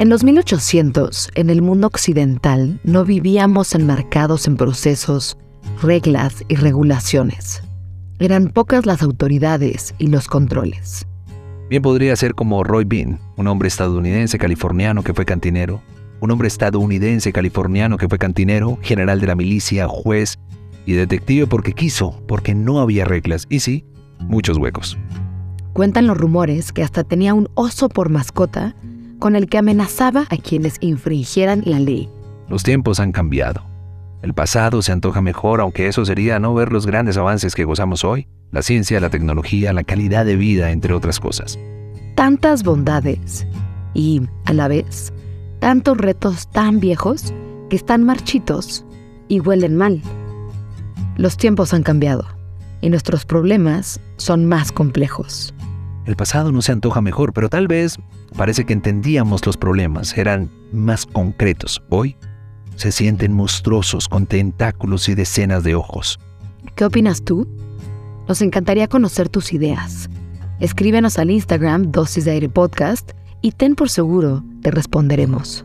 En los 1800, en el mundo occidental, no vivíamos enmarcados en procesos, reglas y regulaciones. Eran pocas las autoridades y los controles. Bien podría ser como Roy Bean, un hombre estadounidense californiano que fue cantinero, un hombre estadounidense californiano que fue cantinero, general de la milicia, juez y detective porque quiso, porque no había reglas y sí, muchos huecos. Cuentan los rumores que hasta tenía un oso por mascota con el que amenazaba a quienes infringieran la ley. Los tiempos han cambiado. El pasado se antoja mejor, aunque eso sería no ver los grandes avances que gozamos hoy, la ciencia, la tecnología, la calidad de vida, entre otras cosas. Tantas bondades y, a la vez, tantos retos tan viejos que están marchitos y huelen mal. Los tiempos han cambiado y nuestros problemas son más complejos. El pasado no se antoja mejor, pero tal vez parece que entendíamos los problemas, eran más concretos. Hoy se sienten monstruosos con tentáculos y decenas de ojos. ¿Qué opinas tú? Nos encantaría conocer tus ideas. Escríbenos al Instagram Dosis de Aire Podcast y ten por seguro, te responderemos.